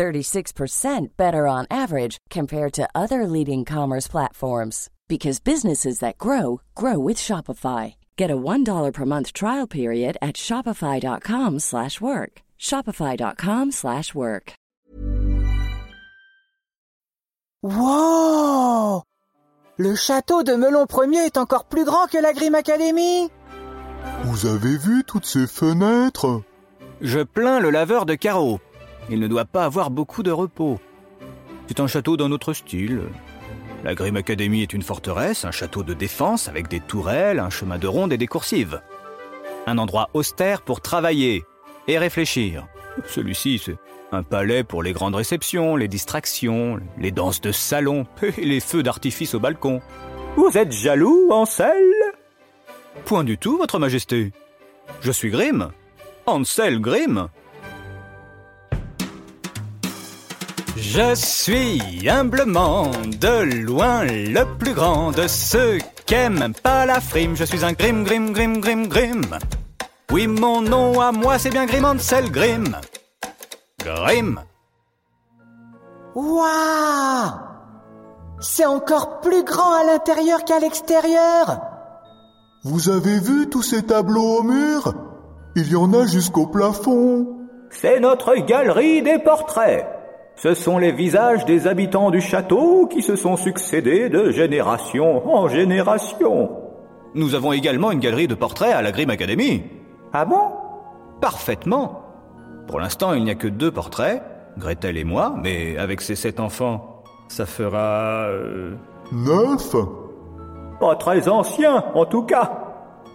36% better on average compared to other leading commerce platforms because businesses that grow grow with Shopify. Get a $1 per month trial period at shopify.com/work. shopify.com/work. Wow Le château de Melon Ier est encore plus grand que la Grim Academy Vous avez vu toutes ces fenêtres? Je plains le laveur de carreaux. Il ne doit pas avoir beaucoup de repos. C'est un château d'un autre style. La Grim Academy est une forteresse, un château de défense avec des tourelles, un chemin de ronde et des coursives. Un endroit austère pour travailler et réfléchir. Celui-ci, c'est un palais pour les grandes réceptions, les distractions, les danses de salon et les feux d'artifice au balcon. Vous êtes jaloux, Ansel? Point du tout, Votre Majesté. Je suis Grim. Ansel Grim. Je suis humblement de loin le plus grand de ceux qu'aiment pas la frime. Je suis un Grim, Grim, Grim, Grim, Grim. Oui, mon nom à moi, c'est bien Grim Ansel Grim. Grim. Waouh C'est encore plus grand à l'intérieur qu'à l'extérieur Vous avez vu tous ces tableaux au mur? Il y en a jusqu'au plafond. C'est notre galerie des portraits. Ce sont les visages des habitants du château qui se sont succédés de génération en génération. Nous avons également une galerie de portraits à la Grim Academy. Ah bon? Parfaitement. Pour l'instant, il n'y a que deux portraits, Gretel et moi, mais avec ces sept enfants, ça fera... euh, Neuf? Pas très ancien, en tout cas.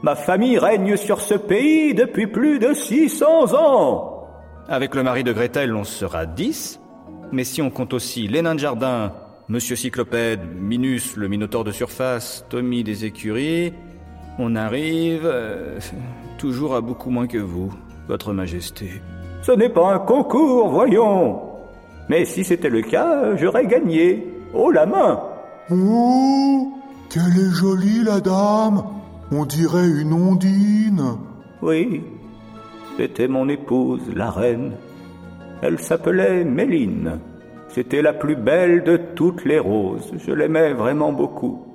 Ma famille règne sur ce pays depuis plus de 600 ans. Avec le mari de Gretel, on sera 10. Mais si on compte aussi les nains de jardin, Monsieur Cyclopède, Minus, le minotaure de surface, Tommy des écuries, on arrive euh, toujours à beaucoup moins que vous, Votre Majesté. Ce n'est pas un concours, voyons. Mais si c'était le cas, j'aurais gagné. Haut la main. Oh Quelle est jolie la dame On dirait une ondine. Oui, c'était mon épouse, la reine. Elle s'appelait Méline. C'était la plus belle de toutes les roses. Je l'aimais vraiment beaucoup.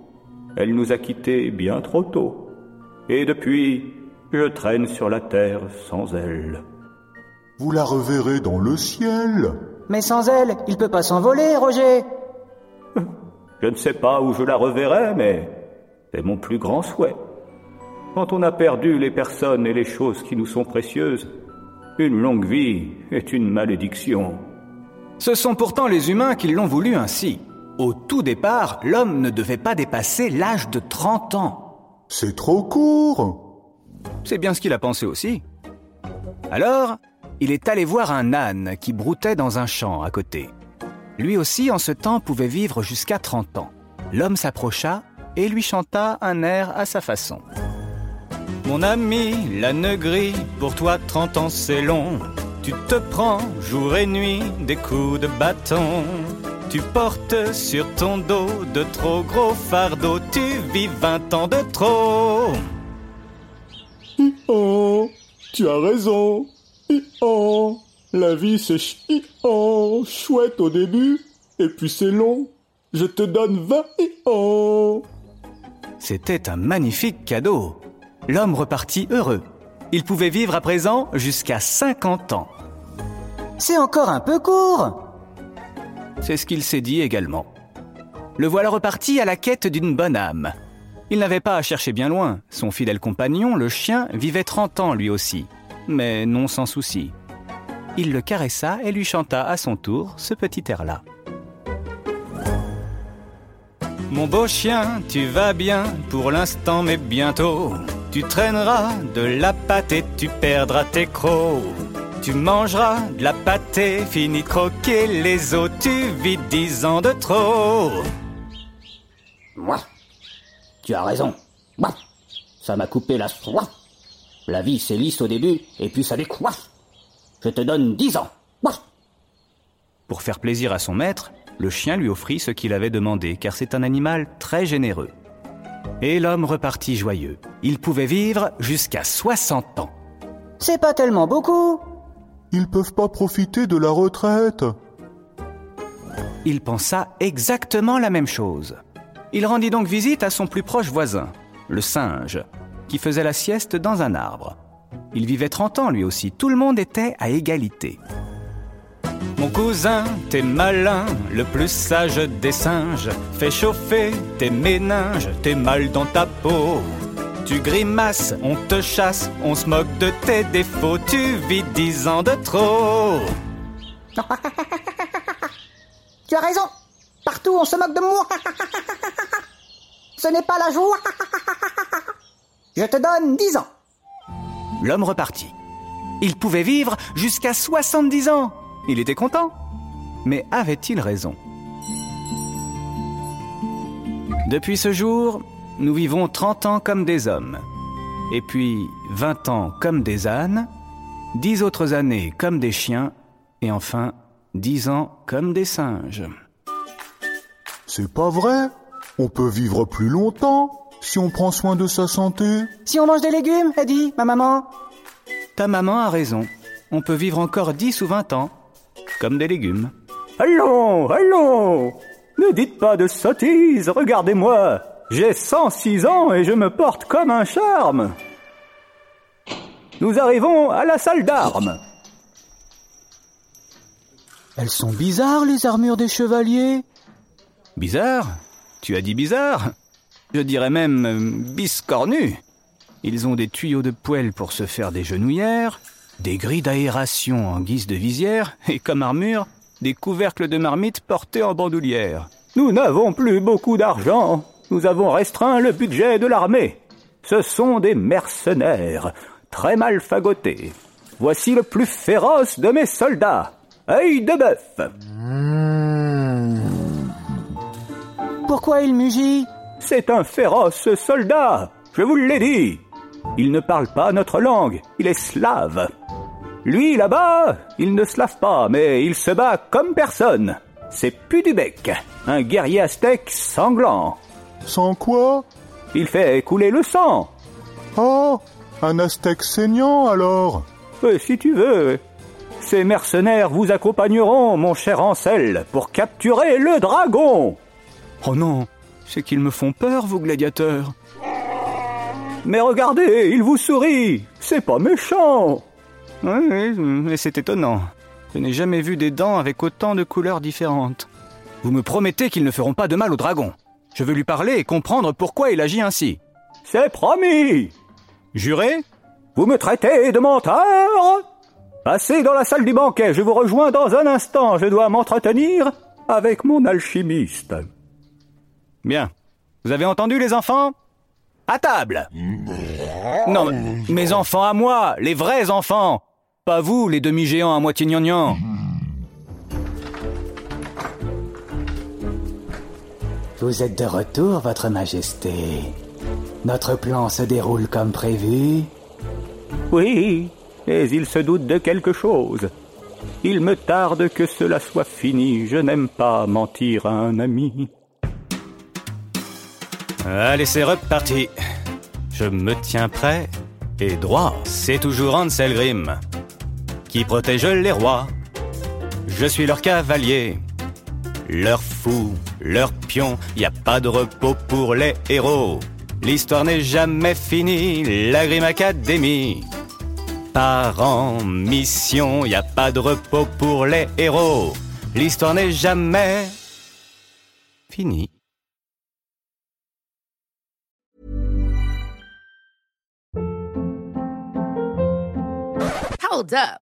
Elle nous a quittés bien trop tôt. Et depuis, je traîne sur la terre sans elle. Vous la reverrez dans le ciel. Mais sans elle, il peut pas s'envoler, Roger Je ne sais pas où je la reverrai, mais c'est mon plus grand souhait. Quand on a perdu les personnes et les choses qui nous sont précieuses, une longue vie est une malédiction. Ce sont pourtant les humains qui l'ont voulu ainsi. Au tout départ, l'homme ne devait pas dépasser l'âge de 30 ans. C'est trop court. C'est bien ce qu'il a pensé aussi. Alors, il est allé voir un âne qui broutait dans un champ à côté. Lui aussi, en ce temps, pouvait vivre jusqu'à 30 ans. L'homme s'approcha et lui chanta un air à sa façon. Mon ami, l'âne gris, pour toi 30 ans c'est long. Tu te prends jour et nuit des coups de bâton. Tu portes sur ton dos de trop gros fardeaux. Tu vis 20 ans de trop. Oh, tu as raison. Oh, la vie c'est chi- oh, chouette au début, et puis c'est long. Je te donne 20 oh. C'était un magnifique cadeau. L'homme repartit heureux. Il pouvait vivre à présent jusqu'à 50 ans. C'est encore un peu court C'est ce qu'il s'est dit également. Le voilà reparti à la quête d'une bonne âme. Il n'avait pas à chercher bien loin. Son fidèle compagnon, le chien, vivait 30 ans lui aussi, mais non sans souci. Il le caressa et lui chanta à son tour ce petit air-là. Mon beau chien, tu vas bien pour l'instant, mais bientôt tu traîneras de la pâte et tu perdras tes crocs. Tu mangeras de la pâtée, fini de croquer les os, tu vis dix ans de trop. Moi. Tu as raison. Moi. Ça m'a coupé la soie. La vie, c'est lisse au début, et puis ça décoiffe. Je te donne dix ans. Moi. Pour faire plaisir à son maître, le chien lui offrit ce qu'il avait demandé, car c'est un animal très généreux. Et l'homme repartit joyeux. Il pouvait vivre jusqu'à 60 ans. C'est pas tellement beaucoup. Ils peuvent pas profiter de la retraite. Il pensa exactement la même chose. Il rendit donc visite à son plus proche voisin, le singe, qui faisait la sieste dans un arbre. Il vivait 30 ans lui aussi, tout le monde était à égalité. Mon cousin, t'es malin, le plus sage des singes. Fais chauffer tes méninges, t'es mal dans ta peau. Tu grimaces, on te chasse, on se moque de tes défauts. Tu vis dix ans de trop. Tu as raison. Partout, on se moque de moi. Ce n'est pas la joie. Je te donne dix ans. L'homme repartit. Il pouvait vivre jusqu'à 70 ans. Il était content. Mais avait-il raison? Depuis ce jour, nous vivons 30 ans comme des hommes, et puis 20 ans comme des ânes, 10 autres années comme des chiens, et enfin 10 ans comme des singes. C'est pas vrai? On peut vivre plus longtemps si on prend soin de sa santé. Si on mange des légumes, a dit ma maman. Ta maman a raison. On peut vivre encore 10 ou 20 ans, comme des légumes. Allons, allons Ne dites pas de sottises, regardez-moi J'ai 106 ans et je me porte comme un charme Nous arrivons à la salle d'armes. Elles sont bizarres, les armures des chevaliers. Bizarre? Tu as dit bizarre? Je dirais même euh, biscornu. Ils ont des tuyaux de poêle pour se faire des genouillères, des grilles d'aération en guise de visière, et comme armure, des couvercles de marmite portés en bandoulière. Nous n'avons plus beaucoup d'argent. Nous avons restreint le budget de l'armée. Ce sont des mercenaires, très mal fagotés. Voici le plus féroce de mes soldats. œil de bœuf. Pourquoi il mugit? C'est un féroce soldat, je vous l'ai dit. Il ne parle pas notre langue, il est slave. Lui, là-bas, il ne se lave pas, mais il se bat comme personne. C'est Pudubec, un guerrier aztèque sanglant. Sans quoi? Il fait couler le sang. Oh, un aztèque saignant alors Euh, si tu veux. Ces mercenaires vous accompagneront, mon cher Ansel, pour capturer le dragon. Oh non, c'est qu'ils me font peur, vos gladiateurs. Mais regardez, il vous sourit. C'est pas méchant. Oui, oui, mais c'est étonnant. Je n'ai jamais vu des dents avec autant de couleurs différentes. Vous me promettez qu'ils ne feront pas de mal au dragon. Je veux lui parler et comprendre pourquoi il agit ainsi. C'est promis. Juré Vous me traitez de menteur Passez dans la salle du banquet, je vous rejoins dans un instant. Je dois m'entretenir avec mon alchimiste. Bien. Vous avez entendu les enfants? À table Non, mes enfants à moi, les vrais enfants Pas vous, les demi-géants à moitié gnangnan Vous êtes de retour, Votre Majesté. Notre plan se déroule comme prévu. Oui, mais il se doute de quelque chose. Il me tarde que cela soit fini. Je n'aime pas mentir à un ami. Allez, c'est reparti. Je me tiens prêt et droit. C'est toujours Ansel Grimm qui protège les rois. Je suis leur cavalier, leur fou, leur pion. Y a pas de repos pour les héros. L'histoire n'est jamais finie. La Grimm Academy. Par en mission, y a pas de repos pour les héros. L'histoire n'est jamais finie. Hold up.